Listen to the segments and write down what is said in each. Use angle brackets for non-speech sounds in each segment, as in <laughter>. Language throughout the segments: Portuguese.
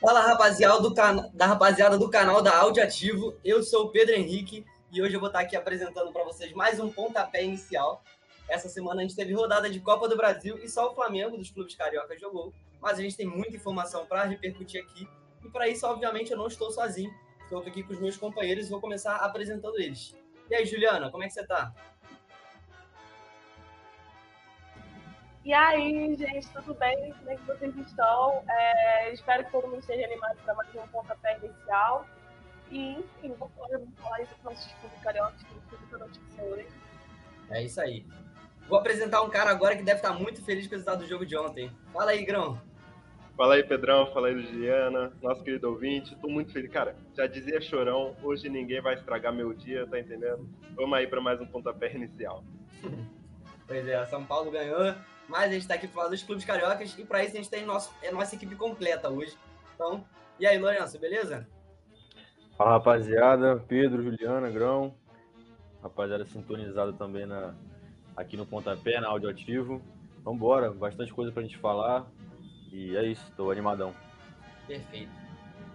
Fala rapaziada do, can... da rapaziada do canal da Áudio Ativo, eu sou o Pedro Henrique e hoje eu vou estar aqui apresentando para vocês mais um pontapé inicial. Essa semana a gente teve rodada de Copa do Brasil e só o Flamengo dos clubes carioca jogou, mas a gente tem muita informação para repercutir aqui e para isso, obviamente, eu não estou sozinho. Estou aqui com os meus companheiros e vou começar apresentando eles. E aí, Juliana, como é que você está? E aí, gente, tudo bem? Como é que vocês estão? É, espero que todo mundo esteja animado para mais um pontapé inicial. E, enfim, vamos falar, isso para o nosso clube carioca, que notícia hoje. É isso aí. Vou apresentar um cara agora que deve estar muito feliz com o resultado do jogo de ontem. Fala aí, Grão. Fala aí, Pedrão. Fala aí, Juliana, nosso querido ouvinte. Tô muito feliz. Cara, já dizia Chorão, hoje ninguém vai estragar meu dia, tá entendendo? Vamos aí para mais um pontapé inicial. pois é, São Paulo ganhou mas a gente está aqui para falar dos clubes cariocas e para isso a gente tem nosso, é nossa equipe completa hoje. Então, e aí, Lourenço, beleza? Fala, rapaziada. Pedro, Juliana, Grão. Rapaziada sintonizada também na, aqui no Pontapé, na Audioativo. Vambora, bastante coisa para a gente falar. E é isso, estou animadão. Perfeito.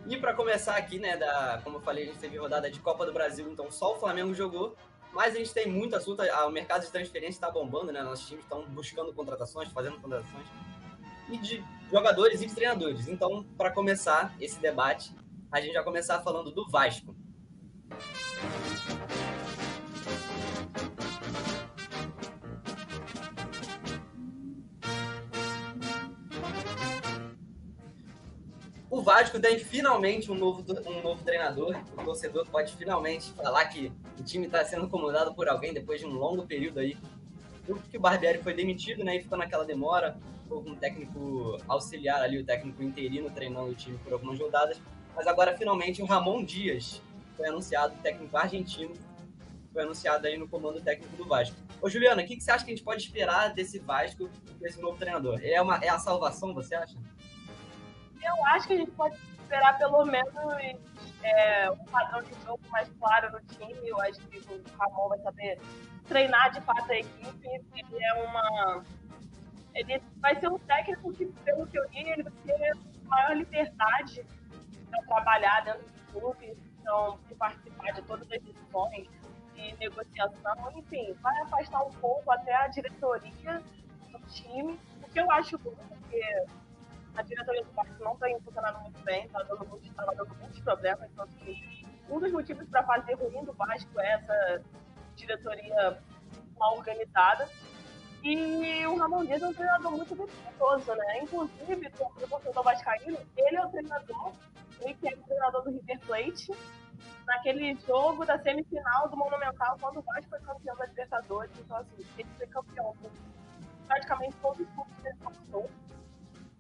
E para começar aqui, né, da, como eu falei, a gente teve rodada de Copa do Brasil, então só o Flamengo jogou. Mas a gente tem muito assunto, o mercado de transferência está bombando, né? Nossos times estão buscando contratações, fazendo contratações. E de jogadores e de treinadores. Então, para começar esse debate, a gente vai começar falando do Vasco. Vasco tem finalmente um novo, um novo treinador. O torcedor pode finalmente falar que o time está sendo comandado por alguém depois de um longo período aí. Porque o Barbieri foi demitido, né? E ficou naquela demora. Com um técnico auxiliar ali, o técnico interino, treinando o time por algumas rodadas. Mas agora, finalmente, o Ramon Dias foi anunciado, técnico argentino, foi anunciado aí no comando técnico do Vasco. Ô, Juliana, o que, que você acha que a gente pode esperar desse Vasco, desse novo treinador? É, uma, é a salvação, você acha? Eu acho que a gente pode esperar pelo menos é, um padrão de jogo mais claro no time. Eu acho que o Ramon vai saber treinar de fato a equipe. Ele é uma. Ele vai ser um técnico que, pelo que eu li, ele vai ter maior liberdade para trabalhar dentro do clube, então, de participar de todas as decisões de negociação, enfim, vai afastar um pouco até a diretoria do time, o que eu acho bom, porque a diretoria do Vasco não tem funcionado muito bem, está dando tá dando muitos problemas. Então, assim, um dos motivos para fazer ruim do Vasco é essa diretoria mal organizada. E o Ramon Dias é um treinador muito vitorioso, né? Inclusive, o torcedor vascaíno, ele é o treinador, ele que é o treinador do River Plate, naquele jogo da semifinal do Monumental, quando o Vasco foi campeão da Libertadores. Então, assim, ele foi campeão praticamente todos os clubes que ele passou.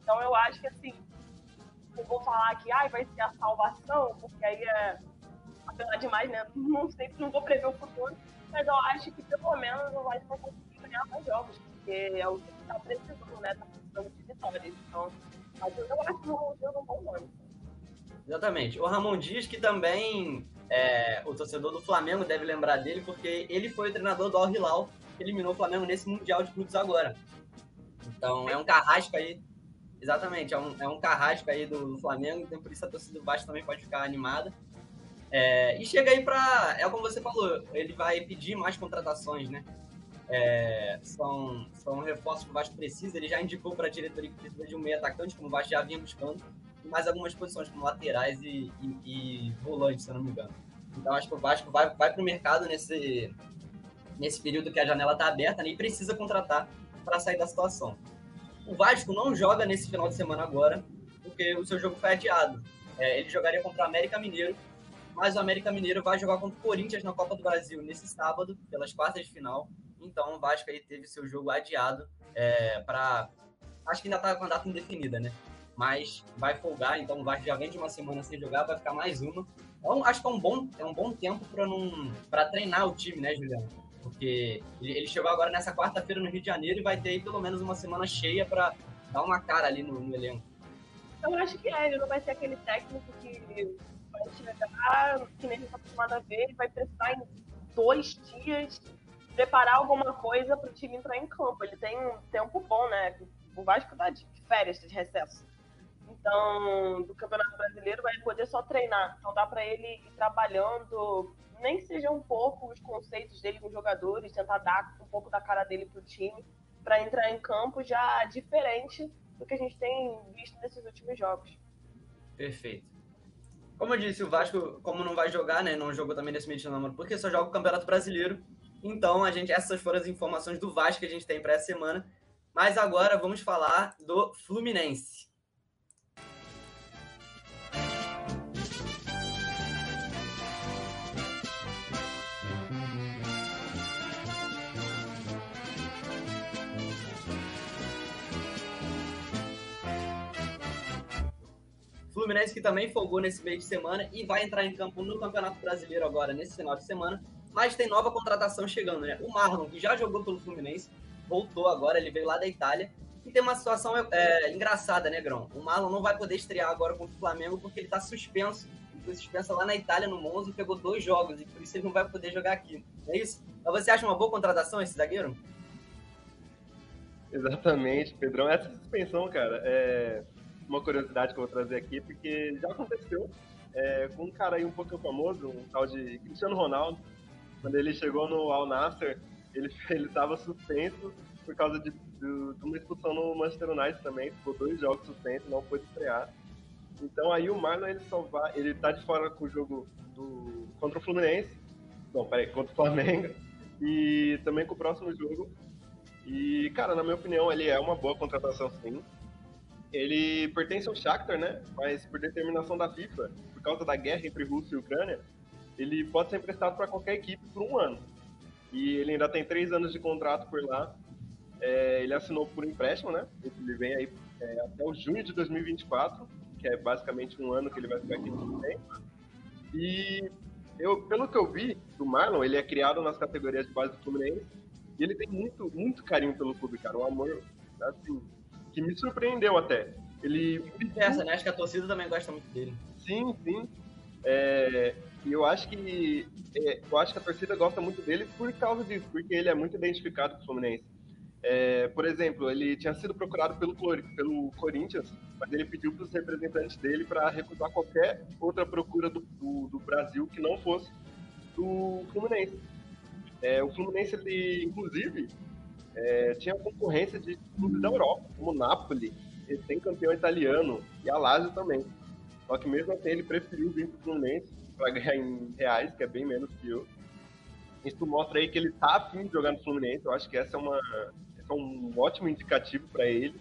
Então eu acho que assim, eu vou falar que ai, vai ser a salvação, porque aí é apelar demais, né? Não sei, não vou prever o futuro, mas eu acho que pelo menos o Vasco vai conseguir ganhar mais jogos, porque é o que está precisando, né? Tá precisando de vitórias. Então, eu acho que o Ramon Dias é um bom nome. Exatamente. O Ramon Dias, que também é, o torcedor do Flamengo deve lembrar dele, porque ele foi o treinador do Al Hilal, que eliminou o Flamengo nesse Mundial de Clubes agora. Então é um carrasco aí Exatamente, é um, é um carrasco aí do, do Flamengo, então por isso a torcida do Vasco também pode ficar animada. É, e chega aí para. É como você falou, ele vai pedir mais contratações, né? É, são, são reforços que o Vasco precisa. Ele já indicou para a diretoria que precisa de um meio atacante, como o Vasco já vinha buscando, e mais algumas posições, como laterais e, e, e volantes, se eu não me engano. Então acho que o Vasco vai, vai para o mercado nesse, nesse período que a janela está aberta né, e precisa contratar para sair da situação. O Vasco não joga nesse final de semana agora, porque o seu jogo foi adiado. É, ele jogaria contra o América Mineiro, mas o América Mineiro vai jogar contra o Corinthians na Copa do Brasil nesse sábado, pelas quartas de final. Então o Vasco aí teve seu jogo adiado é, para. Acho que ainda está com a data indefinida, né? Mas vai folgar, então o Vasco já vem de uma semana sem jogar, vai ficar mais uma. Então acho que é um bom, é um bom tempo para não para treinar o time, né, Juliano? Porque ele chegou agora nessa quarta-feira no Rio de Janeiro e vai ter aí pelo menos uma semana cheia para dar uma cara ali no, no, elenco. Eu acho que é, ele não vai ser aquele técnico que vai chegar, que nem a gente está acostumado a ver, ele vai precisar em dois dias preparar alguma coisa para o time entrar em campo. Ele tem um tempo bom, né? O Vasco tá de férias, de recesso. então, do Campeonato Brasileiro, vai poder só treinar. Então dá para ele ir trabalhando, nem que seja um pouco os conceitos dele com os jogadores, tentar dar um pouco da cara dele pro time, para entrar em campo já diferente do que a gente tem visto nesses últimos jogos. Perfeito. Como eu disse, o Vasco, como não vai jogar, né, não jogou também nesse meio de namoro, porque só joga o Campeonato Brasileiro. Então, a gente, essas foram as informações do Vasco que a gente tem para essa semana. Mas agora vamos falar do Fluminense. Fluminense que também folgou nesse meio de semana e vai entrar em campo no Campeonato Brasileiro agora, nesse final de semana. Mas tem nova contratação chegando, né? O Marlon, que já jogou pelo Fluminense, voltou agora, ele veio lá da Itália. E tem uma situação é, engraçada, né, Grão? O Marlon não vai poder estrear agora contra o Flamengo porque ele tá suspenso. Ele foi suspenso lá na Itália, no Monza, e pegou dois jogos, e por isso ele não vai poder jogar aqui. É isso? Mas você acha uma boa contratação esse zagueiro? Exatamente, Pedrão. Essa suspensão, cara, é uma curiosidade que eu vou trazer aqui, porque já aconteceu é, com um cara aí um pouco famoso, um tal de Cristiano Ronaldo. Quando ele chegou no Al Nasser, ele <laughs> estava suspenso por causa de, de, de, uma expulsão no Manchester United também, ficou dois jogos suspensos, não pôde estrear. Então aí o Marlon ele só vai, ele tá de fora com o jogo do, contra o Fluminense, não, peraí, contra o Flamengo, e também com o próximo jogo. E, cara, na minha opinião, ele é uma boa contratação sim ele pertence ao Shakhtar, né? Mas por determinação da FIFA, por causa da guerra entre Rússia e Ucrânia, ele pode ser emprestado para qualquer equipe por um ano. E ele ainda tem três anos de contrato por lá. É, ele assinou por empréstimo, né? Ele vem aí é, até o junho de 2024, que é basicamente um ano que ele vai ficar aqui no tempo. E eu, pelo que eu vi do Marlon, ele é criado nas categorias de base do Fluminense e ele tem muito, muito carinho pelo clube, cara. Um amor, assim, que me surpreendeu até. Ele. Essa, né? Acho que a torcida também gosta muito dele. Sim, sim. É, e eu acho que é, eu acho que a torcida gosta muito dele por causa disso, porque ele é muito identificado com o Fluminense. É, por exemplo, ele tinha sido procurado pelo, pelo Corinthians, mas ele pediu para os representantes dele para recusar qualquer outra procura do, do, do, Brasil que não fosse do Fluminense. É, o Fluminense, ele, inclusive, é, tinha concorrência de clubes da Europa, como Napoli, tem campeão italiano, e a Lazio também. Só que mesmo assim ele preferiu vir para o Fluminense para ganhar em reais, que é bem menos que eu. Isso mostra aí que ele tá afim de jogar no Fluminense. Eu acho que essa é, uma, essa é um ótimo indicativo para ele.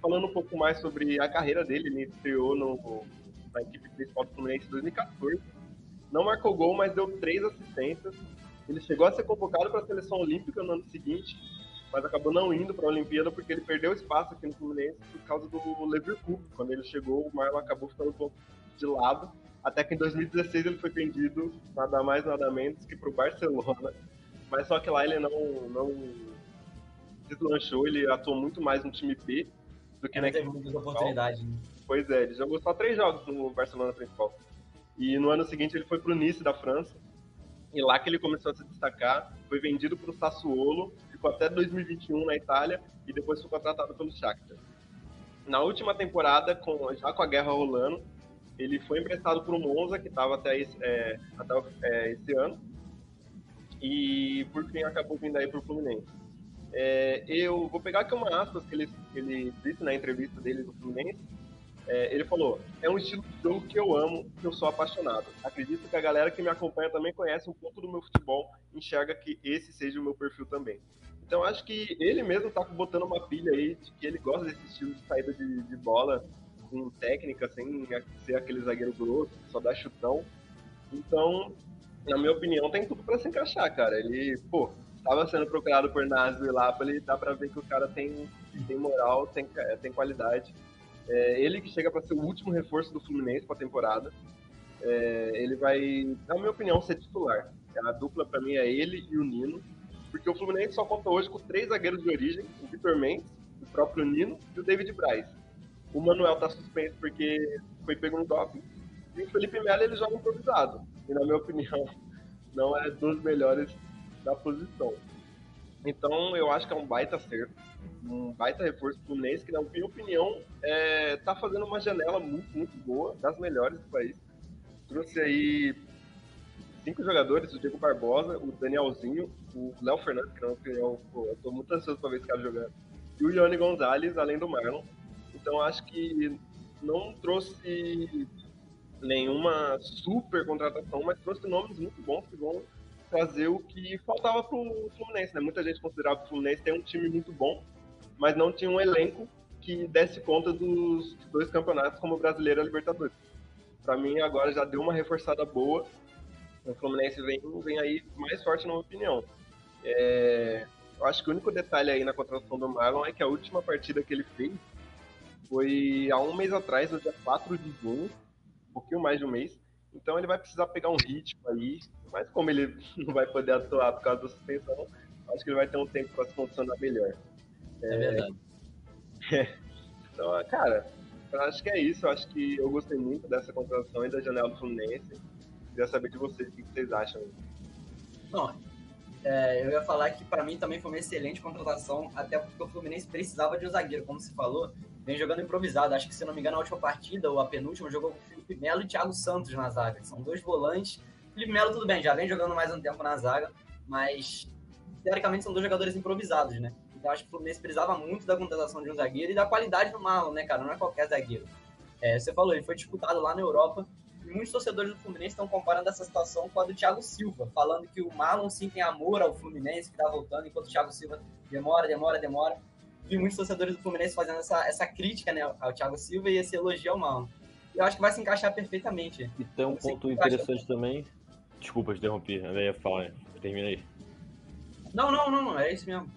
Falando um pouco mais sobre a carreira dele, ele estreou no, na equipe principal do Fluminense em 2014. Não marcou gol, mas deu três assistências. Ele chegou a ser convocado para a seleção olímpica no ano seguinte mas acabou não indo para a Olimpíada porque ele perdeu espaço aqui no Fluminense por causa do Liverpool. Quando ele chegou, o Marlon acabou ficando um pouco de lado, até que em 2016 ele foi vendido nada mais nada menos que para o Barcelona. Mas só que lá ele não não deslanchou, ele atuou muito mais no time B do que na teve muitas oportunidades. Né? Pois é, ele jogou só três jogos no Barcelona principal. E no ano seguinte ele foi para o Nice da França. E lá que ele começou a se destacar, foi vendido para o Sassuolo ficou até 2021 na Itália e depois foi contratado pelo Shakhtar. Na última temporada, com, já com a guerra rolando, ele foi emprestado para o Monza, que estava até, esse, é, até é, esse ano, e por fim acabou vindo aí para o Fluminense. É, eu vou pegar aqui uma aspas que ele, ele disse na entrevista dele do Fluminense, é, ele falou: é um estilo de jogo que eu amo, que eu sou apaixonado. Acredito que a galera que me acompanha também conhece um pouco do meu futebol, enxerga que esse seja o meu perfil também. Então acho que ele mesmo tá botando uma pilha aí de que ele gosta desse estilo de saída de, de bola com técnica, sem ser aquele zagueiro grosso, só dá chutão. Então, na minha opinião, tem tudo para se encaixar, cara. Ele, pô, estava sendo procurado por Nasio e Lapoli, dá para ver que o cara tem, tem moral, tem, tem qualidade. É, ele que chega para ser o último reforço do Fluminense para a temporada. É, ele vai, na minha opinião, ser titular. A dupla para mim é ele e o Nino porque o Fluminense só conta hoje com três zagueiros de origem, o Vitor Mendes, o próprio Nino e o David Braz. O Manuel tá suspenso porque foi pego no doping, e o Felipe Melo ele joga improvisado, e na minha opinião <laughs> não é dos melhores da posição. Então eu acho que é um baita acerto, um baita reforço pro Fluminense, que na minha opinião é, tá fazendo uma janela muito, muito boa, das melhores do país. Trouxe aí cinco jogadores, o Diego Barbosa, o Danielzinho, o Léo Fernandes, que na minha opinião, pô, eu tô muito ansioso pra ver esse cara jogando, e o Ione Gonzalez, além do Marlon. Então acho que não trouxe nenhuma super contratação, mas trouxe nomes muito bons que vão trazer o que faltava pro Fluminense, né? Muita gente considerava que o Fluminense tem um time muito bom, mas não tinha um elenco que desse conta dos dois campeonatos como o Brasileiro e Libertadores. Para mim agora já deu uma reforçada boa. O Fluminense vem, vem aí mais forte na minha opinião. É, eu acho que o único detalhe aí na contratação do Marlon é que a última partida que ele fez foi há um mês atrás, no dia 4 de junho, um pouquinho mais de um mês. Então ele vai precisar pegar um ritmo aí, mas como ele <laughs> não vai poder atuar por causa da suspensão, acho que ele vai ter um tempo para se condicionar melhor. É, é verdade. <laughs> então, cara, eu acho que é isso. Eu acho que eu gostei muito dessa contratação e da janela do Fluminense. Queria saber de vocês, o que vocês acham. Não, é, eu ia falar que para mim também foi uma excelente contratação, até porque o Fluminense precisava de um zagueiro, como se falou, vem jogando improvisado. Acho que, se não me engano, a última partida, ou a penúltima, jogou com o Felipe Melo e Thiago Santos na zaga. São dois volantes. Felipe Melo, tudo bem, já vem jogando mais um tempo na zaga, mas teoricamente são dois jogadores improvisados, né? Então acho que o Fluminense precisava muito da contratação de um zagueiro e da qualidade do Marlon, né, cara? Não é qualquer zagueiro. É, você falou, ele foi disputado lá na Europa muitos torcedores do Fluminense estão comparando essa situação com a do Thiago Silva, falando que o Marlon sim tem amor ao Fluminense, que tá voltando, enquanto o Thiago Silva demora, demora, demora vi muitos torcedores do Fluminense fazendo essa, essa crítica né, ao Thiago Silva e esse elogio ao Marlon. Eu acho que vai se encaixar perfeitamente. E tem um ponto interessante também. Desculpa te interromper, eu ia falar, termina aí. Não, não, não, é isso mesmo.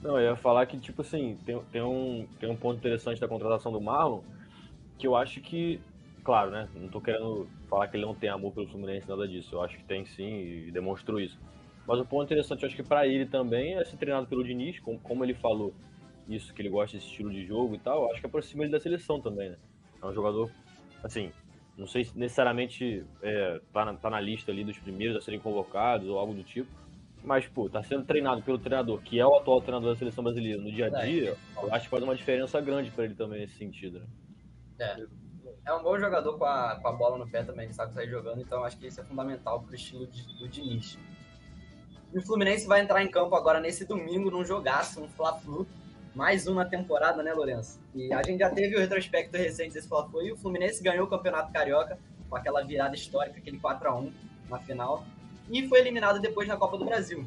Não, eu ia falar que, tipo assim, tem, tem, um, tem um ponto interessante da contratação do Marlon, que eu acho que, claro, né, não tô querendo falar que ele não tem amor pelo Fluminense, nada disso, eu acho que tem sim e demonstrou isso. Mas o ponto interessante, eu acho que para ele também é ser treinado pelo Diniz, como, como ele falou, isso, que ele gosta desse estilo de jogo e tal, acho que aproxima ele da seleção também, né? É um jogador, assim, não sei se necessariamente é, tá, na, tá na lista ali dos primeiros a serem convocados ou algo do tipo, mas, pô, tá sendo treinado pelo treinador, que é o atual treinador da seleção brasileira no dia a dia, eu acho que faz uma diferença grande para ele também nesse sentido, né? É. É um bom jogador com a, com a bola no pé também, sabe sair jogando, então acho que isso é fundamental pro estilo de, do Diniz. E o Fluminense vai entrar em campo agora nesse domingo num jogaço, um Fla-Flu, mais uma temporada, né, Lourenço? E a gente já teve o retrospecto recente desse fla e o Fluminense ganhou o Campeonato Carioca com aquela virada histórica, aquele 4 a 1 na final, e foi eliminado depois na Copa do Brasil.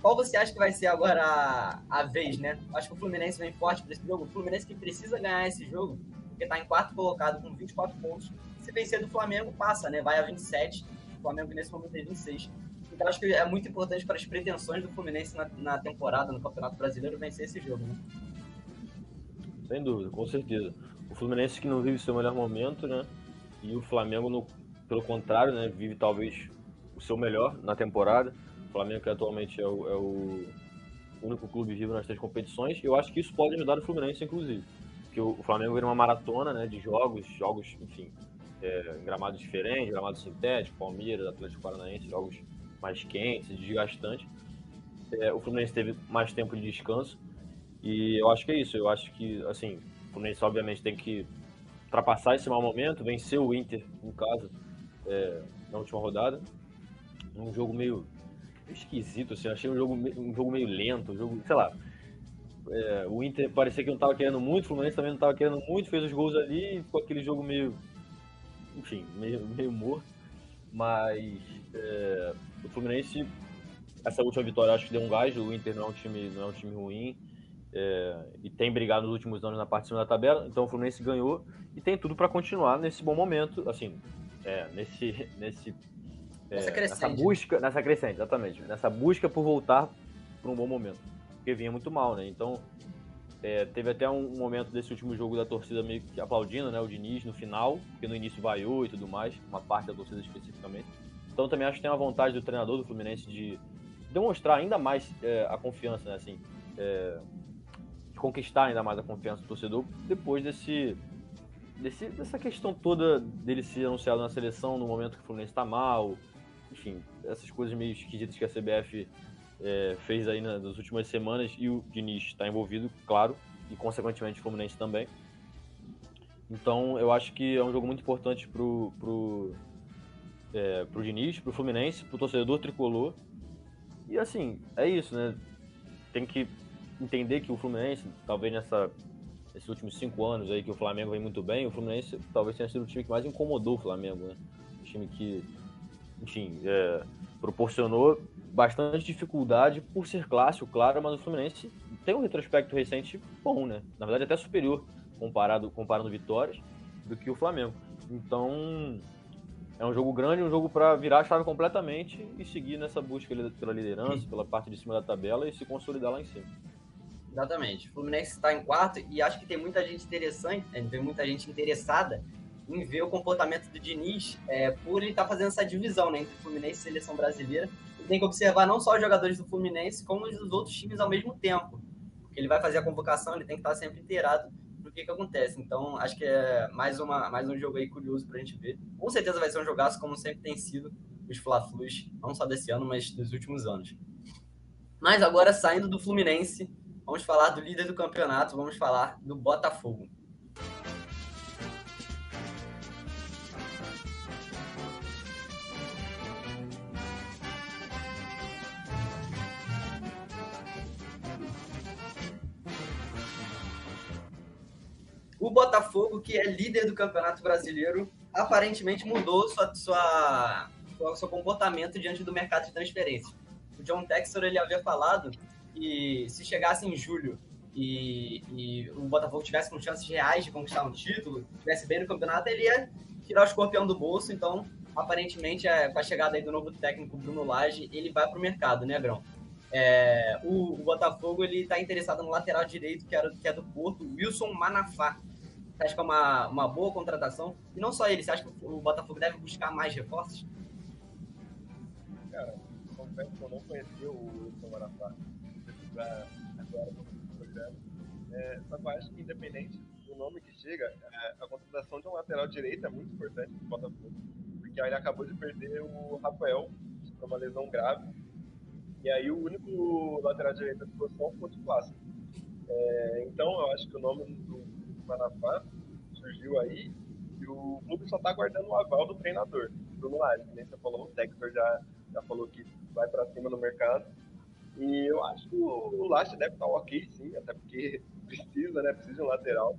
Qual você acha que vai ser agora a, a vez, né? Acho que o Fluminense vem forte para esse jogo. O Fluminense que precisa ganhar esse jogo, porque está em quarto colocado com 24 pontos. Se vencer do Flamengo, passa, né? Vai a 27. O Flamengo nesse momento tem 26. Então acho que é muito importante para as pretensões do Fluminense na, na temporada, no Campeonato Brasileiro, vencer esse jogo, né? Sem dúvida, com certeza. O Fluminense que não vive seu melhor momento, né? E o Flamengo, no, pelo contrário, né? Vive talvez o seu melhor na temporada. O Flamengo que atualmente é o, é o único clube vivo nas três competições. Eu acho que isso pode ajudar o Fluminense, inclusive. Porque o Flamengo vira uma maratona, né? De jogos, jogos, enfim, é, gramados diferentes, gramados sintéticos, Palmeiras, Atlético Paranaense, jogos mais quentes, desgastantes. É, o Fluminense teve mais tempo de descanso e eu acho que é isso. Eu acho que, assim, o Fluminense obviamente tem que ultrapassar esse mau momento, vencer o Inter, no caso, é, na última rodada. Um jogo meio esquisito, assim, achei um jogo, um jogo meio lento, um jogo, sei lá. É, o Inter parecia que não estava querendo muito, o Fluminense também não estava querendo muito, fez os gols ali ficou aquele jogo meio, enfim, meio, meio morto. Mas é, o Fluminense, essa última vitória, acho que deu um gás. O Inter não é um time, não é um time ruim é, e tem brigado nos últimos anos na parte de cima da tabela. Então o Fluminense ganhou e tem tudo para continuar nesse bom momento, assim, é, nesse, nesse é, nessa busca, nessa crescente, exatamente, nessa busca por voltar para um bom momento, porque vinha muito mal, né? Então é, teve até um momento desse último jogo da torcida meio que aplaudindo, né? O Diniz no final, porque no início vaiou e tudo mais, uma parte da torcida especificamente. Então também acho que tem uma vontade do treinador do Fluminense de demonstrar ainda mais é, a confiança, né? Assim, é, de conquistar ainda mais a confiança do torcedor depois desse, desse dessa questão toda dele ser anunciado na seleção no momento que o Fluminense está mal, enfim, essas coisas meio esquisitas que a CBF é, fez aí nas últimas semanas e o Diniz está envolvido, claro, e consequentemente o Fluminense também. Então eu acho que é um jogo muito importante pro, pro, é, pro Diniz, pro Fluminense, pro torcedor tricolor. E assim, é isso, né? Tem que entender que o Fluminense, talvez nessa, nesses últimos cinco anos aí que o Flamengo vem muito bem, o Fluminense talvez tenha sido o time que mais incomodou o Flamengo, né? O time que, enfim, é, proporcionou bastante dificuldade por ser clássico, claro, mas o Fluminense tem um retrospecto recente bom, né? Na verdade, até superior comparado comparando vitórias do que o Flamengo. Então, é um jogo grande, um jogo para virar a chave completamente e seguir nessa busca pela liderança, pela parte de cima da tabela e se consolidar lá em cima. Exatamente. O Fluminense está em quarto e acho que tem muita gente interessante, né? tem muita gente interessada em ver o comportamento do Diniz é, por ele estar tá fazendo essa divisão né, entre Fluminense e Seleção Brasileira. E tem que observar não só os jogadores do Fluminense, como os dos outros times ao mesmo tempo. Porque ele vai fazer a convocação, ele tem que estar sempre inteirado do que, que acontece. Então, acho que é mais, uma, mais um jogo aí curioso para a gente ver. Com certeza vai ser um jogaço, como sempre tem sido os Fla-Flus, não só desse ano, mas dos últimos anos. Mas agora, saindo do Fluminense, vamos falar do líder do campeonato, vamos falar do Botafogo. O Botafogo, que é líder do Campeonato Brasileiro, aparentemente mudou sua, sua, sua, seu comportamento diante do mercado de transferência. O John Textor ele havia falado que se chegasse em julho e, e, o Botafogo tivesse com chances reais de conquistar um título, tivesse bem no campeonato, ele ia tirar o escorpião do bolso. Então, aparentemente, é, com a chegada aí do novo técnico Bruno Lage, ele vai para o mercado, né, Grão? É, o, o, Botafogo ele está interessado no lateral direito, que, era, que é do Porto, Wilson Manafá. Você acha que é uma, uma boa contratação? E não só ele, você acha que o Botafogo deve buscar mais reforços? Cara, confesso que eu não conhecia o Wilson Manafá. agora no programa. É, só que eu acho que independente do nome que chega, é, a contratação de um lateral direito é muito importante para o Botafogo. Porque ele acabou de perder o Rafael, por uma lesão grave e aí o único lateral direito da posição foi o clássico. É, então eu acho que o nome do Manafá surgiu aí e o clube só está aguardando o aval do treinador, Bruno Lage. Nem você falou, o Textor já, já falou que vai para cima no mercado. E eu acho que o, Laje deve estar tá ok, sim, até porque <laughs> precisa, né? Precisa de um lateral.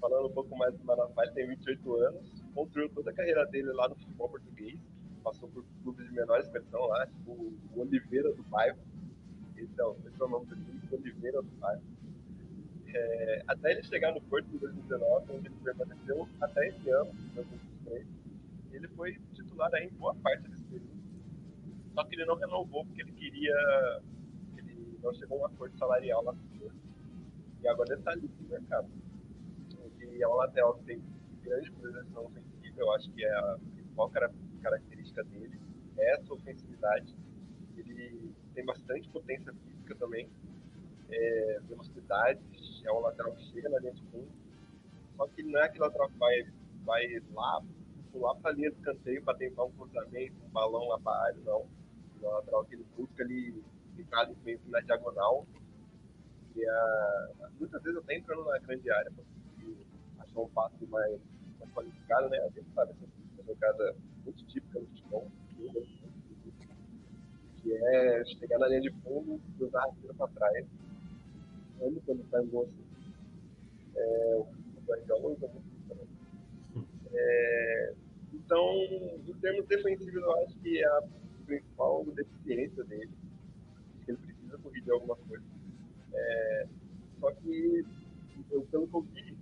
Falando um pouco mais do Manafá, ele tem 28 anos, construiu toda a carreira dele lá no futebol português passou por clubes de menor expressão lá, tipo o Oliveira do Bairro. Esse é o, esse é o nome do time, Oliveira do Bairro. É, até ele chegar no Porto em 2019, onde ele permaneceu até esse ano, 2023, ele foi titular aí em boa parte desse período. Só que ele não renovou porque ele queria. Ele não chegou a um acordo salarial lá no Porto. E agora ele está ali no mercado. Ele é um lateral que tem grande projeção ofensiva, eu acho que é a principal característica dele é essa ofensividade. Ele tem bastante potência física também, é, velocidade, é um lateral que chega na linha de fundo. Só que não é aquele lateral que vai, vai lá, pular para a linha de canteio para tentar um cruzamento, um balão lá para a área, não. É um lateral que ele busca ali, ficar ali meio na diagonal. E a, muitas vezes até entrando na grande área para achar um passe mais, mais qualificado, né? A gente sabe essa jogada muito típica do futebol, que é chegar na linha de fundo, cruzar a rasteira para trás. Amo quando faz gol assim. É, o Guardiola usa muito também. É, então, em termos defensivos, eu acho que é a principal deficiência dele. que ele precisa corrigir alguma coisa. É, só que, eu, pelo que eu vi,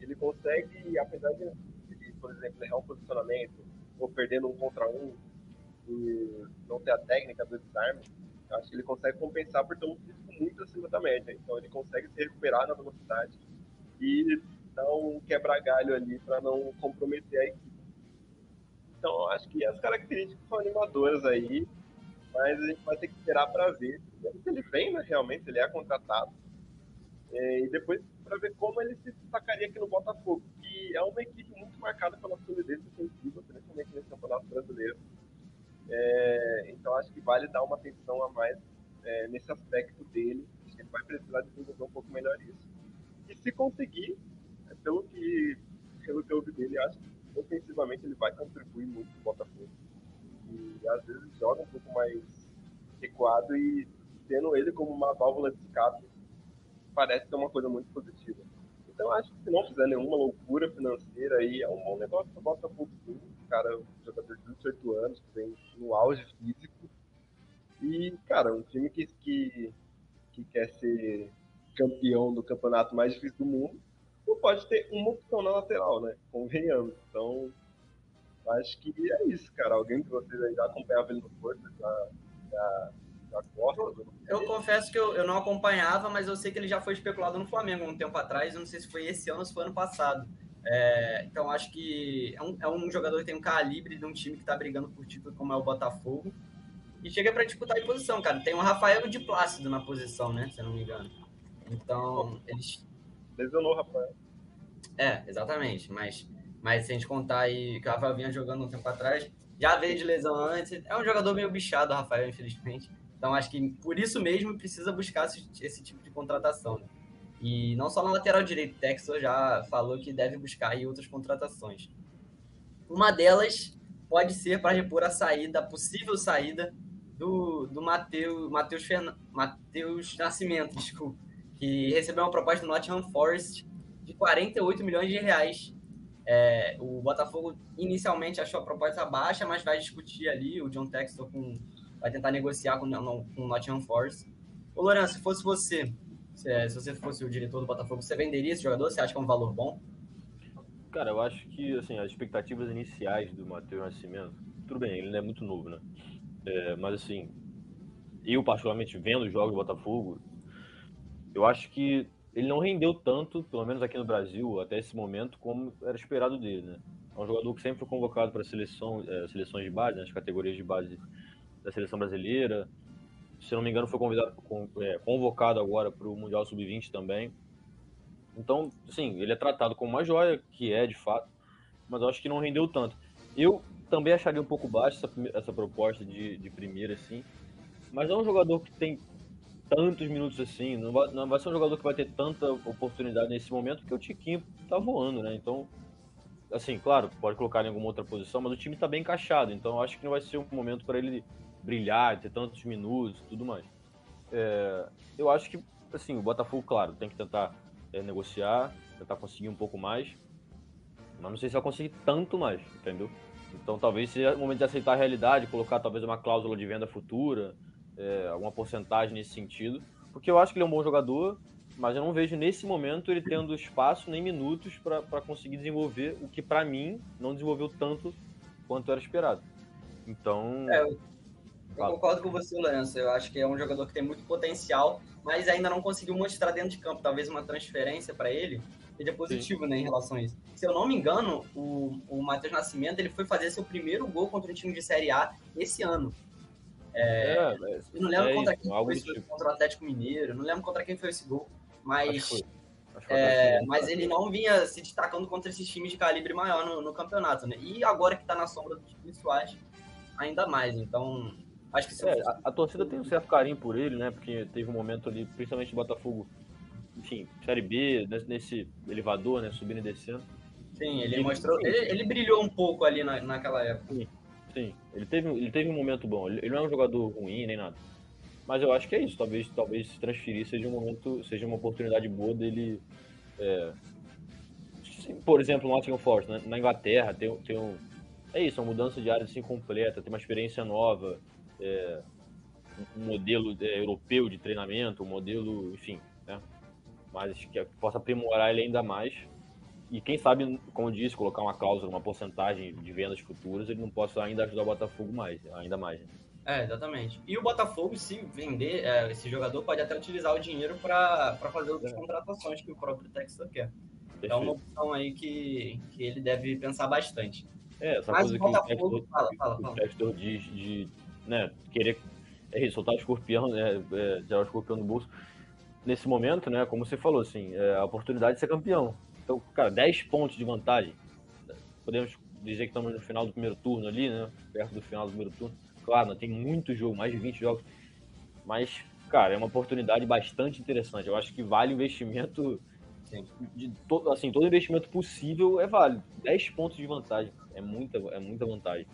ele consegue, apesar de, ele, por exemplo, errar um posicionamento, ou perdendo um contra um e não ter a técnica do desarme, acho que ele consegue compensar por ter um muito acima da média. Então ele consegue se recuperar na velocidade e dar um quebra-galho ali para não comprometer a equipe. Então acho que as características são animadoras aí, mas a gente vai ter que esperar para ver. Se ele vem, né, realmente, ele é contratado. É, e depois para ver como ele se destacaria aqui no Botafogo, que é uma equipe muito marcada pela solidez defensiva, principalmente nesse campeonato brasileiro. É, então acho que vale dar uma atenção a mais é, nesse aspecto dele. Acho que ele vai precisar desenvolver um pouco melhor isso. E se conseguir, é, pelo que pelo que eu vi dele, acho que ofensivamente ele vai contribuir muito pro Botafogo. E às vezes joga um pouco mais recuado e tendo ele como uma válvula de escape parece ser uma coisa muito positiva. Então acho que se não fizer nenhuma loucura financeira aí, é um bom negócio pro Botafogo sim. Cara, um jogador de 28 anos, que vem no auge físico. E, cara, um time que, que, que quer ser campeão do campeonato mais difícil do mundo, não pode ter uma opção na lateral, né? Convenhamos. Então, acho que é isso, cara. Alguém de vocês aí já acompanhava ele no Porto, já, já, já? Eu, eu confesso que eu, eu não acompanhava, mas eu sei que ele já foi especulado no Flamengo um tempo atrás. Eu não sei se foi esse ano ou se foi ano passado. É, então, acho que é um, é um jogador que tem um calibre de um time que está brigando por título, como é o Botafogo. E chega para disputar em posição, cara. Tem o Rafael de Plácido na posição, né? Se eu não me engano. Então, eles Lesionou o Rafael. É, exatamente. Mas, mas se a gente contar aí que o Rafael vinha jogando um tempo atrás, já veio de lesão antes. É um jogador meio bichado, o Rafael, infelizmente. Então acho que por isso mesmo precisa buscar esse, esse tipo de contratação. Né? E não só na lateral direito, o Texas já falou que deve buscar aí outras contratações. Uma delas pode ser para repor a saída, a possível saída do, do Matheus Mateus, Mateus Nascimento, desculpa, que recebeu uma proposta do Nottingham Forest de 48 milhões de reais. É, o Botafogo inicialmente achou a proposta baixa, mas vai discutir ali. O John Textor com, vai tentar negociar com, com o Nottingham Forest. Ô, Lourenço, se fosse você, se, se, você fosse o diretor do Botafogo, você venderia esse jogador? Você acha que é um valor bom? Cara, eu acho que assim, as expectativas iniciais do Matheus Nascimento, tudo bem, ele não é muito novo, né? É, mas assim, eu particularmente vendo os jogos do Botafogo, eu acho que ele não rendeu tanto, pelo menos aqui no Brasil, até esse momento, como era esperado dele, né? É um jogador que sempre foi convocado para seleção, é, seleções de base, nas né, categorias de base da seleção brasileira. Se não me engano, foi convidado, é, convocado agora para o Mundial Sub-20 também. Então, sim, ele é tratado como uma joia, que é de fato, mas eu acho que não rendeu tanto. Eu também acharia um pouco baixo essa, essa proposta de, de primeira, assim, mas é um jogador que tem tantos minutos assim. Não vai, não vai ser um jogador que vai ter tanta oportunidade nesse momento, porque o Tiquinho tá voando, né? Então, assim, claro, pode colocar em alguma outra posição, mas o time tá bem encaixado. Então, acho que não vai ser um momento para ele brilhar, ter tantos minutos e tudo mais. É, eu acho que, assim, o Botafogo, claro, tem que tentar é, negociar, tentar conseguir um pouco mais, mas não sei se vai conseguir tanto mais, entendeu? Então, talvez seja o momento de aceitar a realidade, colocar talvez uma cláusula de venda futura, é, alguma porcentagem nesse sentido, porque eu acho que ele é um bom jogador, mas eu não vejo nesse momento ele tendo espaço nem minutos para conseguir desenvolver o que para mim não desenvolveu tanto quanto era esperado. Então. É, eu, eu concordo com você, Lourenço. Eu acho que é um jogador que tem muito potencial, mas ainda não conseguiu mostrar dentro de campo. Talvez uma transferência para ele seja positivo né, em relação a isso. Se eu não me engano, o, o Matheus Nascimento ele foi fazer seu primeiro gol contra o time de Série A esse ano. É, é, eu não lembro é contra isso, quem foi esse tipo. contra o Atlético Mineiro, não lembro contra quem foi esse gol, mas, é, mas ele não vinha se destacando contra esses times de calibre maior no, no campeonato, né? E agora que está na sombra do time Soares, ainda mais. Então, acho que é, a, a, torcida tem um certo carinho por ele, né? Porque teve um momento ali, principalmente Botafogo, enfim, Série B, nesse elevador, né? Subindo e descendo. Sim, ele e, mostrou. Ele, ele, brilhou um pouco ali na, naquela época. Sim. Sim, ele teve, ele teve um momento bom. Ele, ele não é um jogador ruim nem nada. Mas eu acho que é isso. Talvez, talvez se transferir seja um momento, seja uma oportunidade boa dele. É, por exemplo, no Nottingham Forest, na, na Inglaterra, tem, tem um. É isso, uma mudança de área assim completa, tem uma experiência nova, é, um modelo é, europeu de treinamento, um modelo, enfim, né? Mas que possa aprimorar ele ainda mais e quem sabe, como eu disse, colocar uma cláusula, uma porcentagem de vendas futuras, ele não possa ainda ajudar o Botafogo mais, ainda mais. Né? É, exatamente. E o Botafogo, se vender é, esse jogador, pode até utilizar o dinheiro para fazer outras é. contratações que o próprio Texas quer. Perfeito. É uma opção aí que, que ele deve pensar bastante. É, essa Mas coisa o Botafogo, que o fala, fala, fala. o Textor diz de né, querer é soltar o escorpião, né, é, tirar o escorpião do bolso. Nesse momento, né, como você falou, assim, é a oportunidade de ser campeão. Então, cara, 10 pontos de vantagem. Podemos dizer que estamos no final do primeiro turno ali, né? Perto do final do primeiro turno. Claro, tem muito jogo, mais de 20 jogos. Mas cara, é uma oportunidade bastante interessante. Eu acho que vale o investimento. Sim. De todo, assim, todo investimento possível é válido. 10 pontos de vantagem. É muita, é muita vantagem.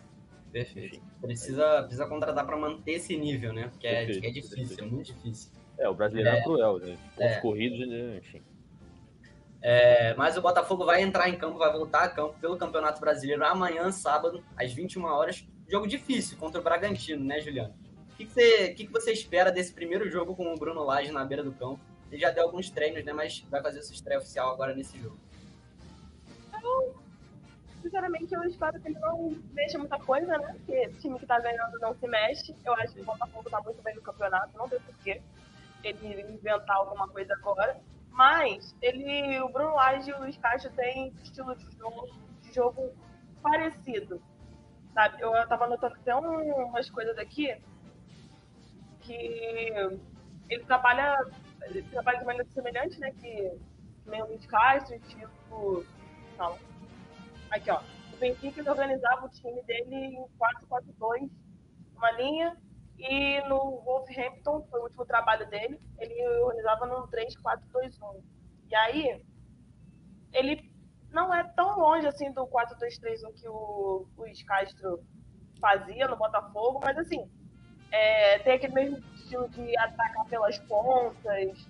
Perfeito. Precisa, precisa contratar para manter esse nível, né? Porque é, é difícil, perfeito. é muito difícil. É, o brasileiro é, É. cruel, né? Pontos É. corridos, né? enfim. É, mas o Botafogo vai entrar em campo, vai voltar a campo pelo Campeonato Brasileiro amanhã, sábado, às 21 horas. Jogo difícil contra o Bragantino, né, Juliano? O que, que você, o que, que você espera desse primeiro jogo com o Bruno Lage na beira do campo? Ele já deu alguns treinos, né? Mas vai fazer sua estreia oficial agora nesse jogo. Sinceramente, eu espero que ele não mexa muita coisa, né? Porque time que tá ganhando não se mexe. Eu acho que o Botafogo tá muito bem no campeonato, não tem porquê ele inventar alguma coisa agora. Mas ele, o Bruno Lage e o Luiz Castro têm estilo de jogo, de jogo parecido. Sabe? Eu tava notando até um- umas coisas aqui que ele trabalha, ele trabalha de maneira semelhante, né? Que nem o Luiz Castro, tipo. Aqui, ó. O Benfica organizava o time dele em 4-4-2, uma linha. E no Wolverhampton, foi o último trabalho dele, ele organizava num 3-4-2-1. E aí, ele não é tão longe assim do 4-2-3-1 que o Luiz Castro fazia no Botafogo, mas assim, é, tem aquele mesmo estilo de atacar pelas pontas,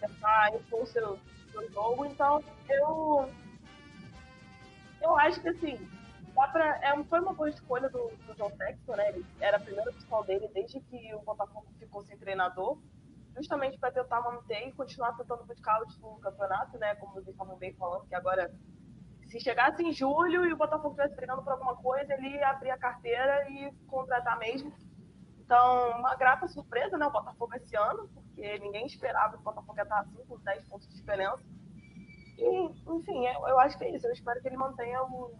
tentar impor o seu, seu jogo. Então, eu eu acho que assim, dá pra, é, foi uma boa escolha do, do John Texton, né? Ele era a primeira opção dele desde que o Botafogo ficou sem treinador, justamente para tentar manter e continuar tentando buscar o título do campeonato, né? Como vocês estavam bem falando, que agora, se chegasse em julho e o Botafogo estivesse brigando por alguma coisa, ele ia abrir a carteira e contratar mesmo. Então, uma grata surpresa, né? O Botafogo esse ano, porque ninguém esperava que o Botafogo ia estar assim, com 10 pontos de diferença. E, enfim, eu, eu acho que é isso. Eu espero que ele mantenha o.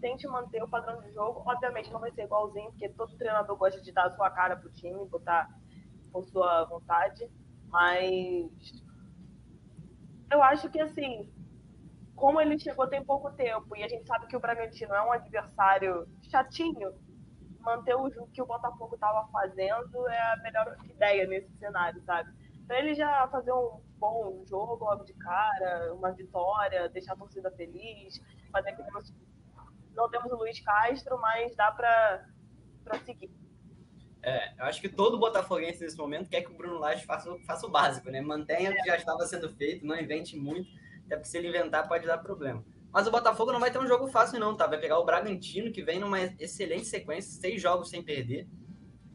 Tente manter o padrão de jogo. Obviamente não vai ser igualzinho, porque todo treinador gosta de dar a sua cara pro time, botar por sua vontade. Mas eu acho que assim, como ele chegou tem pouco tempo e a gente sabe que o Bragantino é um adversário chatinho, manter o jogo que o Botafogo estava fazendo é a melhor ideia nesse cenário, sabe? Pra ele já fazer um bom jogo logo de cara, uma vitória, deixar a torcida feliz, fazer aquele. Não temos o Luiz Castro, mas dá pra seguir. É, eu acho que todo botafoguense nesse momento quer que o Bruno Lage faça, faça o básico, né? Mantenha o que já estava sendo feito, não invente muito, até porque se ele inventar pode dar problema. Mas o Botafogo não vai ter um jogo fácil não, tá? Vai pegar o Bragantino, que vem numa excelente sequência, seis jogos sem perder.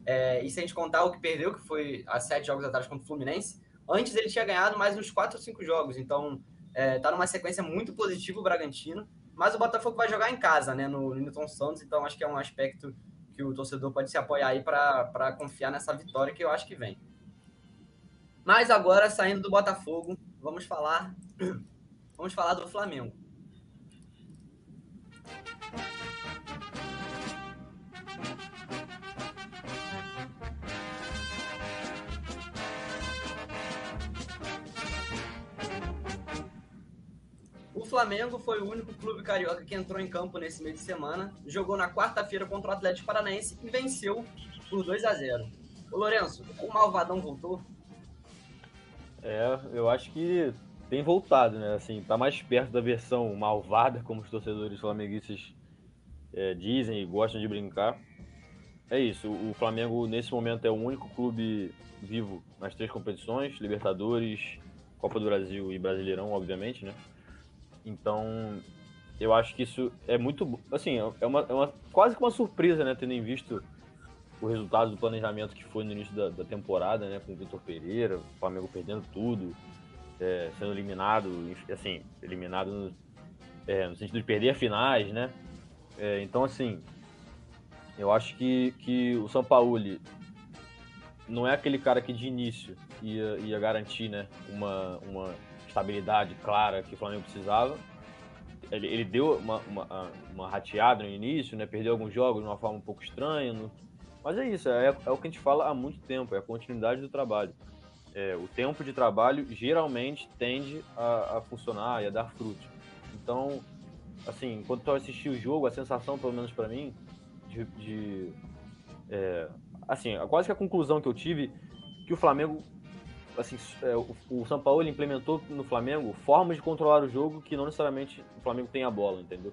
É, e se a gente contar o que perdeu, que foi há sete jogos atrás contra o Fluminense, antes ele tinha ganhado mais uns quatro ou cinco jogos. Então, é, tá numa sequência muito positiva o Bragantino. Mas o Botafogo vai jogar em casa, né? No Newton Santos, então acho que é um aspecto que o torcedor pode se apoiar aí para confiar nessa vitória que eu acho que vem. Mas agora, saindo do Botafogo, vamos falar <clears throat> vamos falar do Flamengo. Flamengo foi o único clube carioca que entrou em campo nesse meio de semana, jogou na quarta-feira contra o Atlético Paranaense e venceu por 2 a 0. O Lourenço, o Malvadão voltou? É, eu acho que tem voltado, né? Assim, tá mais perto da versão malvada, como os torcedores flamenguistas é, dizem e gostam de brincar. É isso, o Flamengo nesse momento é o único clube vivo nas três competições, Libertadores, Copa do Brasil e Brasileirão, obviamente, né? Então, eu acho que isso é muito, assim, é uma, é uma quase que uma surpresa, né, tendo em visto o resultado do planejamento que foi no início da, da temporada, né, com o Vitor Pereira, o Flamengo perdendo tudo, é, sendo eliminado, assim, eliminado no, é, no, sentido de perder finais, né? É, então, assim, eu acho que, que o São Paulo não é aquele cara que de início ia, ia garantir, né, uma, uma estabilidade clara que o Flamengo precisava. Ele, ele deu uma, uma, uma, rateada no início, né? Perdeu alguns jogos de uma forma um pouco estranha. Mas é isso, é, é, o que a gente fala há muito tempo, é a continuidade do trabalho. É, o tempo de trabalho geralmente tende a, a, funcionar e a dar frutos. Então, assim, quando eu assisti o jogo, a sensação, pelo menos para mim, de, de é, assim, quase que a conclusão que eu tive que o Flamengo, assim, é, o, o São Paulo implementou no Flamengo formas de controlar o jogo que não necessariamente o Flamengo tem a bola, entendeu?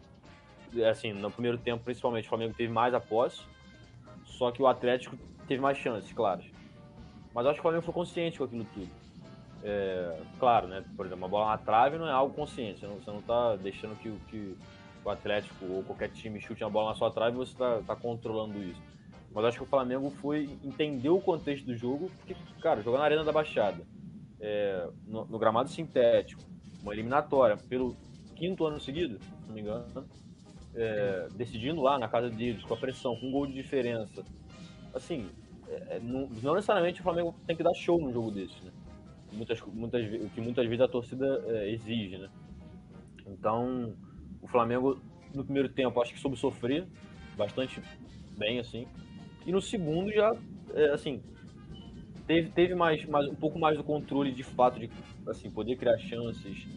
É, assim, no primeiro tempo, principalmente, o Flamengo teve mais a posse, só que o Atlético teve mais chances, claro. Mas acho que o Flamengo foi consciente com aquilo tudo. É, claro, né? Por exemplo, uma bola na trave não é algo consciente. Você não, você não tá deixando que, que o Atlético ou qualquer time chute uma bola na sua trave e você tá, tá controlando isso. Mas acho que o Flamengo foi entender o contexto do jogo, porque, cara, jogar na Arena da Baixada, é, no, no, gramado sintético, uma eliminatória pelo quinto ano seguido, se não me engano, é, decidindo lá na casa deles, com a pressão, com um gol de diferença. Assim, é, é não, não, necessariamente o Flamengo tem que dar show num jogo desse, né? Muitas, muitas, o que muitas vezes a torcida é, exige, né? Então, o Flamengo, no primeiro tempo, acho que soube sofrer bastante bem, assim. E no segundo já, é, assim, teve, teve mais, mais, um pouco mais do controle de fato de assim, poder criar chances,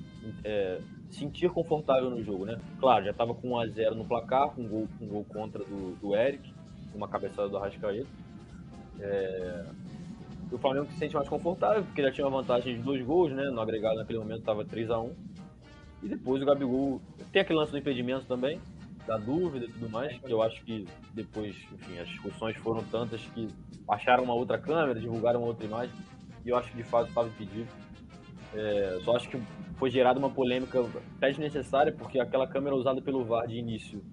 é, sentir confortável no jogo, né? Claro, já estava com 1x0 no placar, com um gol, um gol contra do, do Eric, uma cabeçada do Arrascaeta. É, o Flamengo se sente mais confortável, porque já tinha uma vantagem de dois gols, né? No agregado naquele momento estava 3 a 1 E depois o Gabigol. Tem aquele lance do impedimento também, da dúvida e tudo mais, que eu acho que depois, enfim, as discussões foram tantas que acharam uma outra câmera, divulgaram uma outra imagem, e eu acho que de fato estava impedido. É, só acho que foi gerada uma polêmica até desnecessária, porque aquela câmera usada pelo VAR de início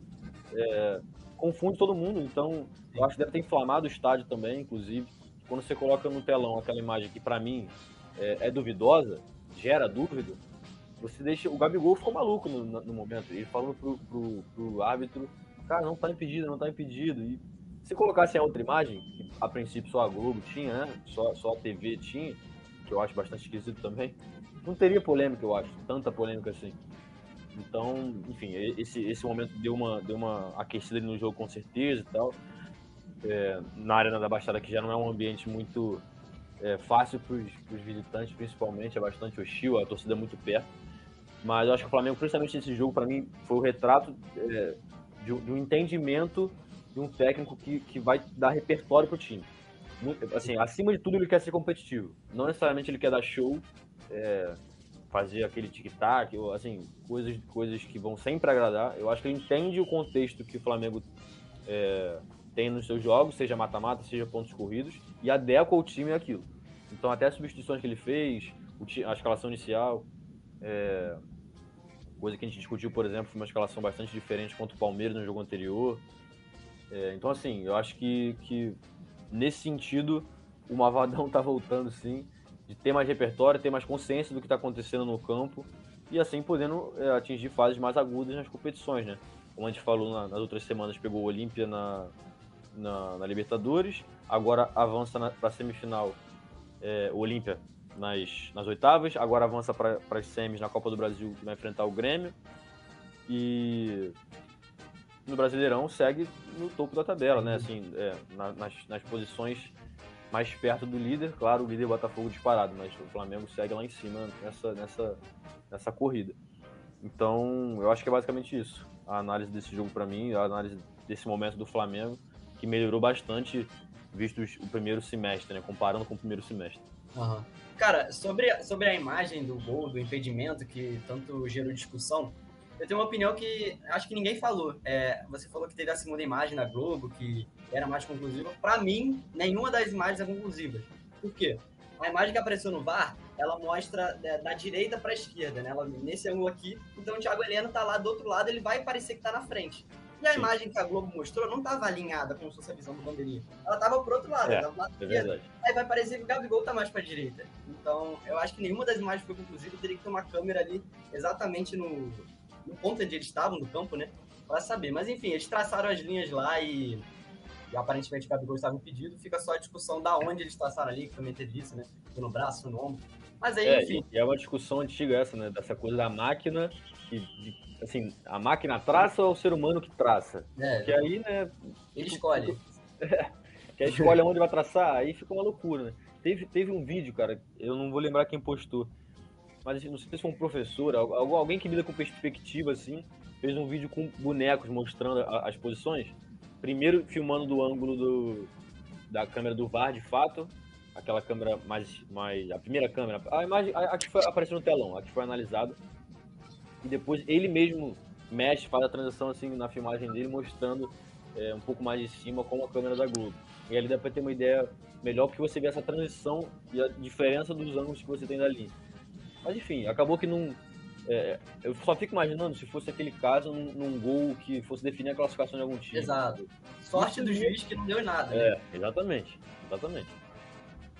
é, confunde todo mundo, então eu acho que deve ter inflamado o estádio também, inclusive. Quando você coloca no telão aquela imagem que para mim é, é duvidosa, gera dúvida, você deixa. O Gabigol ficou maluco no, no momento. Ele falando pro, pro, pro, árbitro, cara, não tá impedido, não tá impedido. E se colocasse a outra imagem, que a princípio só a Globo tinha, né? Só, só a TV tinha, que eu acho bastante esquisito também, não teria polêmica, eu acho. Tanta polêmica assim. Então, enfim, esse, esse momento deu uma, deu uma aquecida no jogo com certeza e tal. É, na Arena da Baixada, que já não é um ambiente muito é, fácil para os visitantes, principalmente, é bastante hostil, a torcida é muito perto. Mas eu acho que o Flamengo, principalmente nesse jogo, para mim, foi o retrato é, de, de, um entendimento de um técnico que, que vai dar repertório pro time. Assim, acima de tudo, ele quer ser competitivo. Não necessariamente ele quer dar show, é, fazer aquele tic-tac, assim, coisas, coisas que vão sempre agradar. Eu acho que ele entende o contexto que o Flamengo é, tem nos seus jogos, seja mata-mata, seja pontos corridos, e adequa o time àquilo. Então, até as substituições que ele fez, a escalação inicial, é, coisa que a gente discutiu, por exemplo, foi uma escalação bastante diferente contra o Palmeiras no jogo anterior. É, então, assim, eu acho que, que nesse sentido o Mavadão está voltando, sim, de ter mais repertório, ter mais consciência do que está acontecendo no campo e assim podendo é, atingir fases mais agudas nas competições, né? Como a gente falou na, nas outras semanas, pegou o Olímpia na, na, na, Libertadores, agora avança para a semifinal é, Olímpia nas, nas oitavas, agora avança para as semis na Copa do Brasil, que vai enfrentar o Grêmio. E no Brasileirão segue no topo da tabela, né? Assim, é, nas, nas posições mais perto do líder, claro, o líder Botafogo disparado, mas o Flamengo segue lá em cima nessa, nessa, nessa corrida. Então, eu acho que é basicamente isso. A análise desse jogo para mim, a análise desse momento do Flamengo, que melhorou bastante visto o primeiro semestre, né? Comparando com o primeiro semestre. Uhum. Cara, sobre, sobre a imagem do gol, do impedimento, que tanto gerou discussão, eu tenho uma opinião que acho que ninguém falou. É, você falou que teve a segunda imagem na Globo, que era mais conclusiva. Para mim, nenhuma das imagens é conclusiva. Por quê? A imagem que apareceu no VAR, ela mostra é, da direita para a esquerda, né? Ela, nesse ângulo aqui. Então o Thiago Heleno tá lá do outro lado, ele vai parecer que tá na frente. E a Sim. imagem que a Globo mostrou não estava alinhada fosse a visão do bandeirinha. Ela estava pro outro lado, é, lado é verdade. Aí vai parecer que o Gabigol tá mais pra direita. Então, eu acho que nenhuma das imagens foi conclusiva, teria que ter uma câmera ali exatamente no, no ponto onde eles estavam, no campo, né? Pra saber. Mas enfim, eles traçaram as linhas lá e, e aparentemente o Gabigol estava impedido. Fica só a discussão da onde eles traçaram ali, que também teve isso, né? No braço, no ombro. Mas aí, é, enfim. E é uma discussão antiga essa, né? Dessa coisa da máquina e de assim, a máquina traça ou é o ser humano que traça? É. Que aí, né? Ele escolhe. É, <laughs> que aí escolhe onde vai traçar, aí fica uma loucura, né? Teve, teve um vídeo, cara, eu não vou lembrar quem postou, mas não sei se foi um professor, alguém que lida com perspectiva, assim, fez um vídeo com bonecos mostrando as posições. Primeiro filmando do ângulo do, da câmera do VAR, de fato, aquela câmera mais, mais. A primeira câmera, a imagem, a, a que foi, apareceu no telão, a que foi analisada. E depois ele mesmo mexe, faz a transição assim na filmagem dele, mostrando é, um pouco mais de cima com a câmera da Globo. E ali dá pra ter uma ideia melhor porque você vê essa transição e a diferença dos ângulos que você tem da linha. Mas enfim, acabou que não. É, eu só fico imaginando se fosse aquele caso num, num, gol que fosse definir a classificação de algum time. Exato. Sorte do juiz que não deu nada. É, né? exatamente. Exatamente.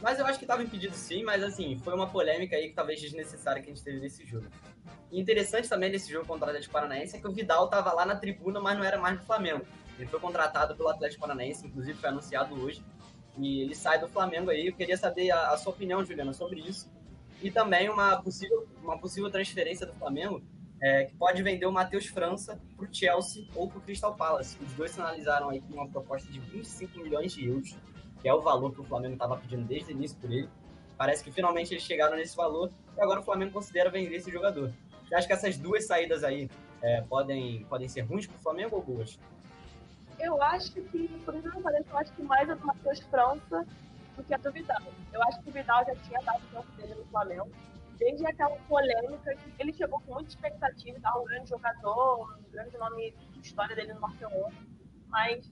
Mas eu acho que estava impedido sim, mas assim, foi uma polêmica aí que talvez desnecessária que a gente teve nesse jogo. E interessante também nesse jogo contra o Atlético Paranaense é que o Vidal estava lá na tribuna, mas não era mais do Flamengo. Ele foi contratado pelo Atlético Paranaense, inclusive foi anunciado hoje. E ele sai do Flamengo aí. Eu queria saber a, a sua opinião, Juliana, sobre isso. E também uma possível, uma possível transferência do Flamengo, é, que pode vender o Matheus França para o Chelsea ou para o Crystal Palace. Os dois sinalizaram aí uma proposta de 25 milhões de euros que é o valor que o Flamengo estava pedindo desde o início por ele. Parece que finalmente eles chegaram nesse valor e agora o Flamengo considera vender esse jogador. Você acha que essas duas saídas aí é, podem, podem ser ruins para o Flamengo ou boas? Eu acho que, por exemplo, eu acho que mais a do Matheus França do que a do Vidal. Eu acho que o Vidal já tinha dado o tempo dele no Flamengo. Desde aquela polêmica que ele chegou com muita expectativa, estava um grande jogador, um grande nome, história dele no Barcelona. Mas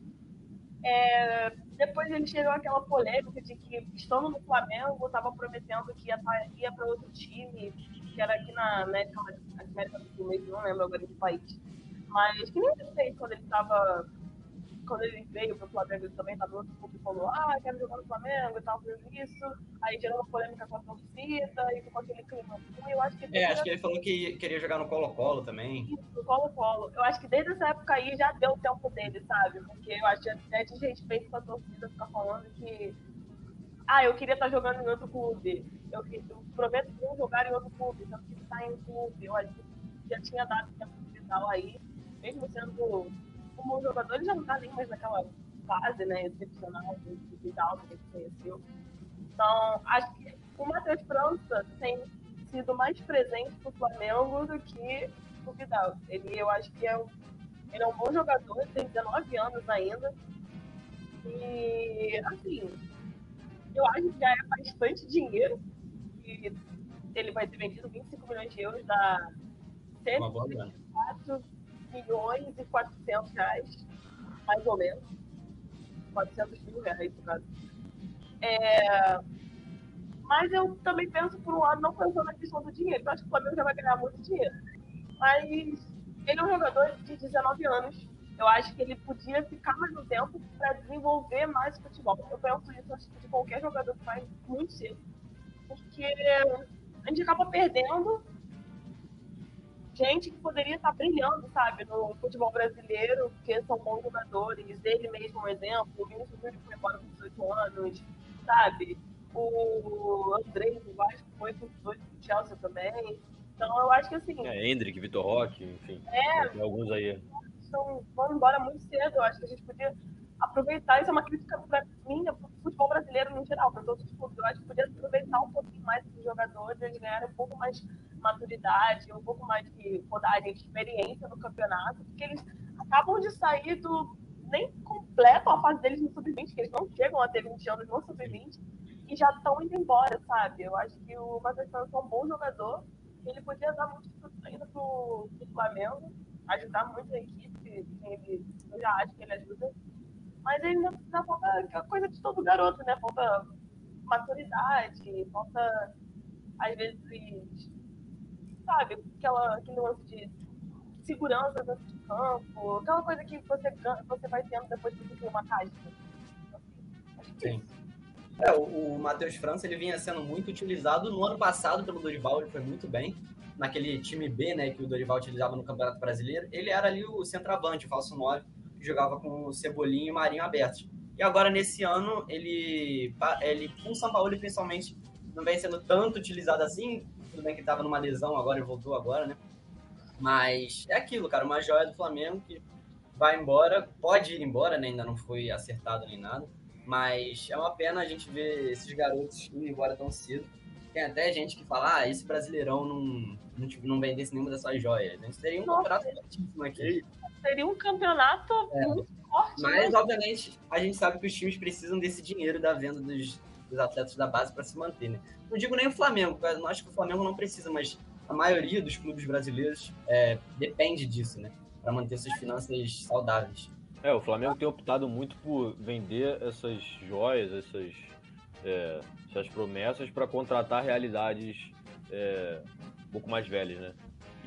é, depois ele chegou aquela polêmica de que, estando no Flamengo, estava prometendo que ia, ia para outro time, que era aqui na América, América do Sul não lembro agora de país. Mas que nem ele fez quando ele estava quando ele veio pro Flamengo, ele também tava outro clube e falou, ah, quero jogar no Flamengo e tal, fazendo isso. Aí gerou uma polêmica com a torcida e ficou aquele clima. Eu acho que é, acho que ele falou que queria jogar no Colo-Colo também. Isso, Colo-Colo. Eu acho que desde essa época aí já deu o tempo dele, sabe? Porque eu acho que até de respeito com a torcida ficar falando que ah, eu queria estar jogando em outro clube. Eu, eu prometo que vou jogar em outro clube, então que estar em um clube. Eu acho que já tinha dado tempo de tal aí, mesmo sendo como jogador, ele já não tá nem mais naquela fase, né, excepcional do Vidal que ele conheceu. Então, acho que o Matheus França tem sido mais presente pro Flamengo do que o Vidal. Ele, eu acho que é um, ele é um bom jogador, tem 19 anos ainda. E, assim, eu acho que já é bastante dinheiro. E ele vai ter vendido 25 milhões de euros da 124 milhões e 400 reais, mais ou menos. 400 mil reais, no caso. É... Mas eu também penso, por um lado, não pensando na questão do dinheiro. Eu acho que o Flamengo já vai ganhar muito dinheiro. Mas ele é um jogador de 19 anos. Eu acho que ele podia ficar mais um tempo para desenvolver mais futebol. Eu penso isso acho que de qualquer jogador que faz muito cedo. Porque a gente acaba perdendo gente que poderia estar brilhando, sabe, no futebol brasileiro, porque são bons jogadores. Ele mesmo um exemplo. O Vinícius Júnior foi embora com 18 anos, sabe? O André do Vasco foi com 18 pro Chelsea também. Então eu acho que assim. É, Hendrick, Vitor Roque, enfim. É. Alguns aí. São, vão embora muito cedo. Eu acho que a gente podia aproveitar. Isso é uma crítica para mim, o futebol brasileiro no geral, para todos os clubes. Eu acho que podia aproveitar um pouquinho mais esses jogadores, eles ganharem um pouco mais maturidade, um pouco mais de rodagem, experiência no campeonato, porque eles acabam de sair do. nem completam a fase deles no sub-20, que eles não chegam a ter 20 anos no sub-20 e já estão indo embora, sabe? Eu acho que o Matheus Santos é um bom jogador, ele podia dar muito ainda pro, pro Flamengo, ajudar muito a equipe, ele, eu já acho que ele ajuda, mas ainda, ainda falta aquela coisa de todo garoto, né? Falta maturidade, falta, às vezes, sabe, aquela, aquele lance de segurança dentro de campo, aquela coisa que você, você vai tendo depois que você cria uma tática. Sim. É, o, o Matheus França ele vinha sendo muito utilizado no ano passado pelo Dorival, ele foi muito bem. Naquele time B, né, que o Dorival utilizava no Campeonato Brasileiro, ele era ali o centroavante, o falso 9, que jogava com o Cebolinha e Marinho abertos. E agora, nesse ano, ele, ele com o São Paulo, principalmente, não vem sendo tanto utilizado assim, tudo bem que ele tava numa lesão agora e voltou agora, né? Mas é aquilo, cara, uma joia do Flamengo que vai embora, pode ir embora, né? Ainda não foi acertado nem nada. Mas é uma pena a gente ver esses garotos indo embora tão cedo. Tem até gente que fala, ah, esse brasileirão não, não, tipo, não vendesse nenhuma dessas joias. A gente teria um Nossa, campeonato fortíssimo aqui. Seria um campeonato é. muito forte. Mas, né? obviamente, a gente sabe que os times precisam desse dinheiro da venda dos, os atletas da base para se manter, né? Não digo nem o Flamengo, eu acho que o Flamengo não precisa, mas a maioria dos clubes brasileiros é, depende disso, né? Para manter suas finanças saudáveis. É, o Flamengo tem optado muito por vender essas joias, essas, é, essas promessas para contratar realidades é, um pouco mais velhas, né?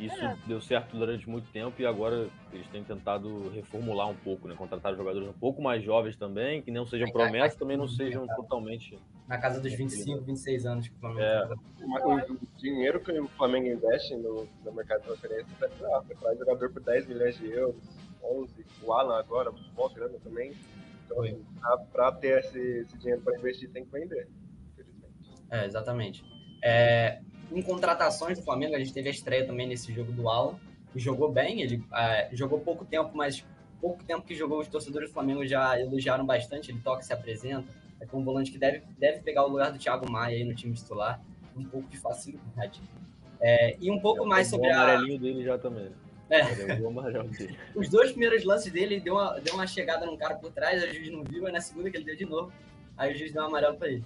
Isso é. deu certo durante muito tempo e agora eles têm tentado reformular um pouco, né? Contratar jogadores um pouco mais jovens também, que não sejam promessas, também não sejam totalmente. Na casa dos 25, 26 anos que o Flamengo é. O, dinheiro que o Flamengo investe no, no mercado de transferência é pra, traz jogador por 10 milhões de euros, 11. O Alan agora, mó grana também. Então, assim, para ter esse, esse dinheiro para investir, tem que vender, infelizmente. É, exatamente. É, em contratações do Flamengo, a gente teve a estreia também nesse jogo do Alan, que jogou bem, ele é, jogou pouco tempo, mas pouco tempo que jogou, os torcedores do Flamengo já elogiaram bastante, ele toca e se apresenta, é um volante que deve, deve pegar o lugar do Thiago Maia aí no time titular, um pouco de facilidade. É, e um pouco é, mais sobre o a... amarelinho dele já também. É. Os dois primeiros lances dele, deu uma, deu uma chegada num cara por trás, a juiz não viu, aí na segunda que ele deu de novo, aí o juiz deu um amarelo para ele.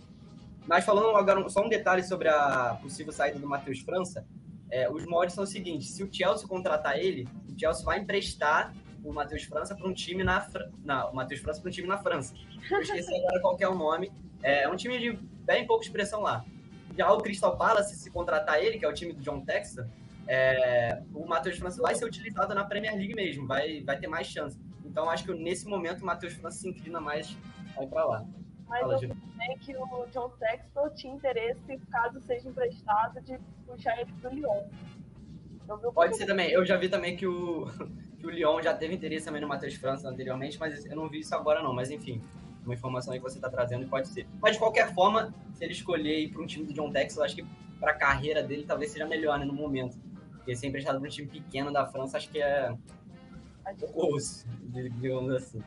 Mas falando agora só um detalhe sobre a possível saída do Matheus França, é, os moldes são os seguintes: se o Chelsea contratar ele, o Chelsea vai emprestar o Matheus França para um time na, o Matheus França para um time na França. Eu esqueci agora qual é o nome. É um time de bem pouca expressão lá. Já o Crystal Palace, se contratar ele, que é o time do John Texas, é, o Matheus França vai ser utilizado na Premier League mesmo, vai, vai ter mais chance. Então acho que nesse momento o Matheus França se inclina mais ir para lá. Mas Fala, eu vi também que o John Textor tinha interesse, caso seja emprestado, de puxar ele pro Lyon. Pode ser também. Eu já vi também que o, <laughs> que o Lyon já teve interesse também no Matheus França anteriormente, mas eu não vi isso agora não. Mas enfim, uma informação aí que você está trazendo e pode ser. Mas de qualquer forma, se ele escolher ir para um time do John Textor, eu acho que para a carreira dele talvez seja melhor né, no momento. Porque ser emprestado para um time pequeno da França, acho que é osso, digamos assim.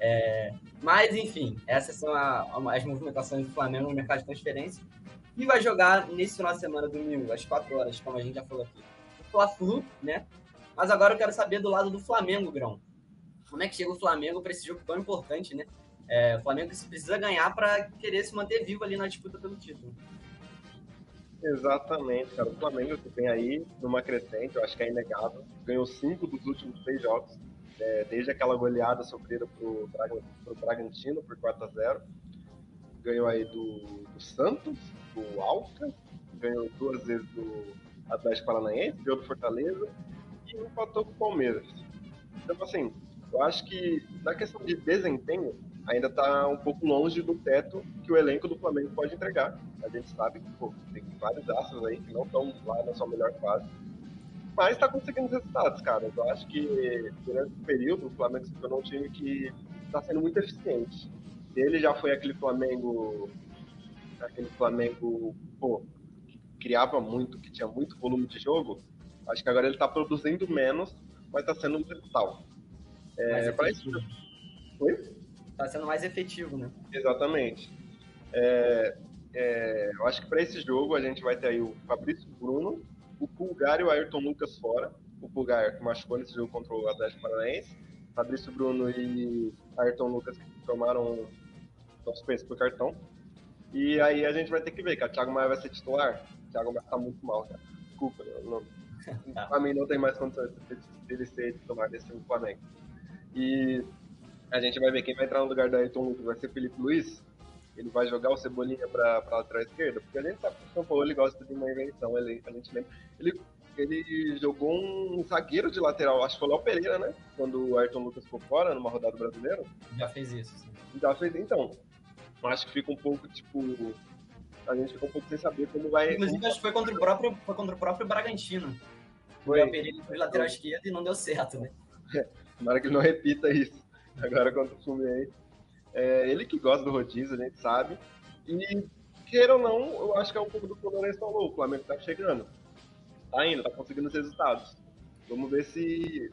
É, mas, enfim, essas são a, as movimentações do Flamengo no mercado de transferência. E vai jogar nesse final de semana, domingo, às 4 horas, como a gente já falou aqui. Fla-Flu, né? Mas agora eu quero saber do lado do Flamengo, Grão. Como é que chega o Flamengo para esse jogo tão importante, né? É, o Flamengo precisa ganhar para querer se manter vivo ali na disputa pelo título. Exatamente, cara. O Flamengo que vem aí numa crescente, eu acho que é inegável. Ganhou cinco dos últimos seis jogos é, desde aquela goleada sofrida pro, pro Bragantino por 4 a 0 Ganhou aí do, do Santos, do Alca, ganhou duas vezes do Atlético Paranaense, ganhou do Fortaleza e empatou com o Palmeiras. Então, assim, eu acho que na questão de desempenho, ainda está um pouco longe do teto que o elenco do Flamengo pode entregar. A gente sabe que pô, tem vários astros aí que não estão lá na sua melhor fase mas está conseguindo resultados, cara. Eu acho que durante o período o Flamengo se tornou um time que está sendo muito eficiente. Ele já foi aquele Flamengo, aquele Flamengo, pô, que criava muito, que tinha muito volume de jogo. Acho que agora ele está produzindo menos, mas está sendo um resultado. É, para isso. Oi? Está sendo mais efetivo, né? Exatamente. É, é, eu acho que para esse jogo a gente vai ter aí o Fabrício Bruno, o Pulgar e o Ayrton Lucas fora. O Pulgar que machucou nesse jogo contra o Atlético Paranaense. Fabrício Bruno e Ayrton Lucas que tomaram suspensos por cartão. E aí a gente vai ter que ver, o Thiago Maia vai ser titular. O Thiago Maia tá muito mal, cara. Desculpa, não, <laughs> pra mim não tem mais condições dele ser titular desse Flamengo. E a gente vai ver quem vai entrar no lugar do Ayrton Lucas. Vai ser Felipe Luiz, ele vai jogar o Cebolinha para a lateral esquerda, porque a gente sabe que o São Paulo ele gosta de uma invenção, ele, a gente lembra. Ele, ele jogou um zagueiro de lateral, acho que foi o Léo Pereira, né? Quando o Ayrton Lucas ficou fora numa rodada brasileira. Já fez isso, sim. Já fez, então. Acho que fica um pouco, tipo. A gente fica um pouco sem saber como vai. Inclusive, acho que foi contra o próprio, foi contra o próprio Bragantino. Foi. O Pereira foi lateral esquerdo e não deu certo, né? É, <laughs> tomara que ele não repita isso. <laughs> Agora contra o Fluminense. É, ele que gosta do rodízio, a gente sabe. E, queira ou não, eu acho que é um pouco do que o Lourenço falou. O Flamengo tá chegando. Tá indo, tá conseguindo os resultados. Vamos ver se,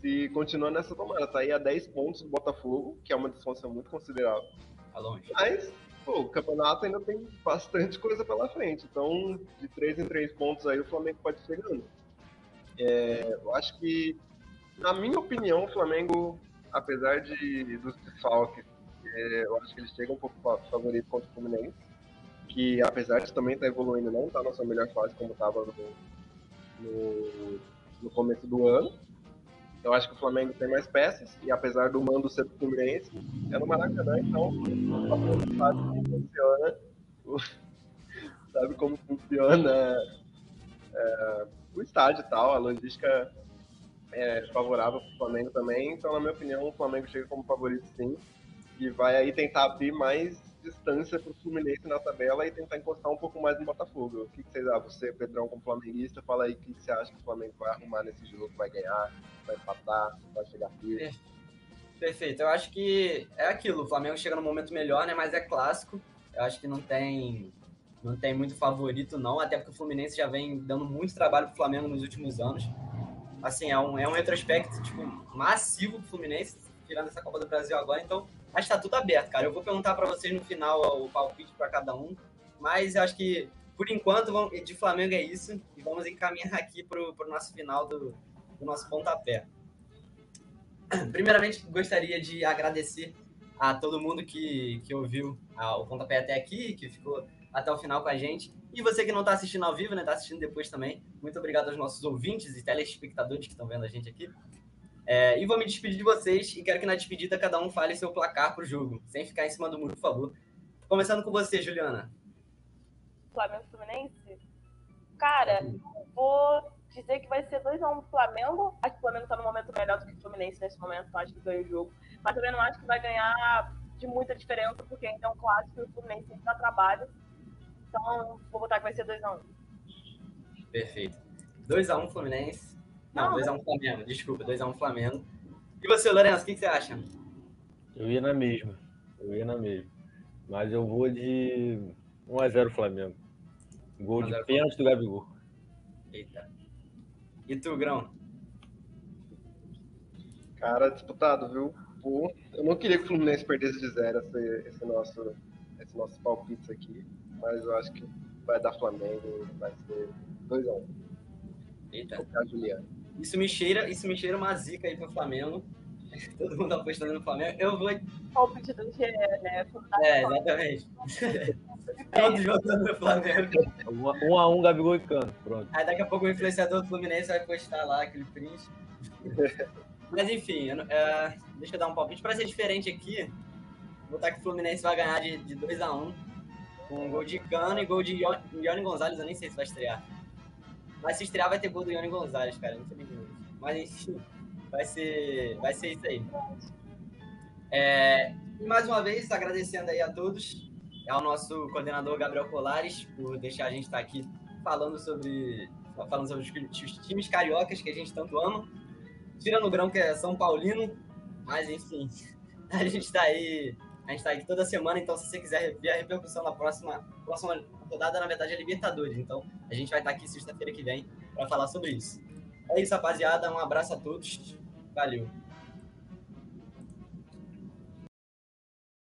se continua nessa tomada. Tá aí a 10 pontos do Botafogo, que é uma distância muito considerável. Tá longe. Mas, pô, o campeonato ainda tem bastante coisa pela frente. Então, de 3 em 3 pontos aí, o Flamengo pode chegando. É, eu acho que, na minha opinião, o Flamengo, apesar de dos desfalques é, eu acho que eles chegam um pouco favorito contra o Fluminense. que apesar de também estar tá evoluindo, não está na sua melhor fase como estava no, no, no, começo do ano. Eu acho que o Flamengo tem mais peças, e apesar do mando ser do Fluminense, é no Maracanã, então sabe como funciona, sabe como funciona é, o estádio e tal, a logística é favorável para o Flamengo também, então na minha opinião o Flamengo chega como favorito sim, e vai aí tentar abrir mais distância para o Fluminense na tabela e tentar encostar um pouco mais no Botafogo. O que, que vocês acham? Você, Pedrão, como flamenguista, fala aí o que, que você acha que o Flamengo vai arrumar nesse jogo, vai ganhar, vai empatar, vai chegar firme. Perfeito. Eu acho que é aquilo. O Flamengo chega no momento melhor, né? Mas é clássico. Eu acho que não tem não tem muito favorito, não. Até porque o Fluminense já vem dando muito trabalho pro Flamengo nos últimos anos. Assim, é um, é um retrospecto, tipo, massivo pro Fluminense, tirando essa Copa do Brasil agora. Então, Acho que tá tudo aberto, cara. Eu vou perguntar para vocês no final o palpite para cada um, mas eu acho que por enquanto de Flamengo é isso e vamos encaminhar aqui pro, pro nosso final do, do nosso pontapé. Primeiramente, gostaria de agradecer a todo mundo que, que ouviu o pontapé até aqui, que ficou até o final com a gente. E você que não está assistindo ao vivo, né, está assistindo depois também. Muito obrigado aos nossos ouvintes e telespectadores que estão vendo a gente aqui. É, e vou me despedir de vocês e quero que na despedida cada um fale seu placar pro jogo, sem ficar em cima do muro, por favor. Começando com você, Juliana. Flamengo Fluminense? Cara, vou dizer que vai ser 2x1 um Flamengo. Acho que o Flamengo tá no momento melhor do que o Fluminense nesse momento, então acho que ganha o jogo. Mas também não acho que vai ganhar de muita diferença, porque ainda é um clássico e o Fluminense que dar trabalho. Então, vou botar que vai ser 2x1. Um. Perfeito. 2x1 um, Fluminense. Não, 2x1 um Flamengo, desculpa, 2x1 um Flamengo. E você, Lourenço, o que, que, você acha? Eu ia na mesma. Eu ia na mesma. Mas eu vou de 1x0 Flamengo. Gol de pênalti do Gabigol. Eita. E tu, Grão? Cara, disputado, viu? Pô, eu não queria que o Fluminense perdesse de zero esse, esse, nosso, esse nosso palpite aqui, mas eu acho que vai dar Flamengo, vai ser 2x1. Eita. Isso me cheira, isso me cheira uma zica aí pro Flamengo. <laughs> Todo mundo apostando no Flamengo. Eu vou. Palpite do GE, né? É, exatamente. <laughs> Todos jogando no Flamengo. Um a um, Gabigol e Cano. Pronto. Aí daqui a pouco o influenciador do Fluminense vai postar lá aquele print. <laughs> Mas enfim, eu, uh, deixa eu dar um palpite. Pra ser diferente aqui, vou botar que o Fluminense vai ganhar de, de 2x1. Com um gol de Cano e gol de Ione Gonzalez. Eu nem sei se vai estrear. Mas se estrear vai ter gol do Ione Gonzalez, cara, infelizmente. Mas enfim, vai ser, vai ser isso aí. É, e mais uma vez, agradecendo aí a todos, ao nosso coordenador Gabriel Colares, por deixar a gente estar aqui falando sobre, falando sobre os times cariocas que a gente tanto ama. Tirando o grão que é São Paulino, mas enfim, <laughs> a gente está aí a gente está aqui toda semana, então se você quiser ver a repercussão na próxima, próxima rodada, na verdade, é Libertadores. Então a gente vai estar tá aqui sexta-feira que vem para falar sobre isso. É isso, rapaziada. Um abraço a todos. Valeu.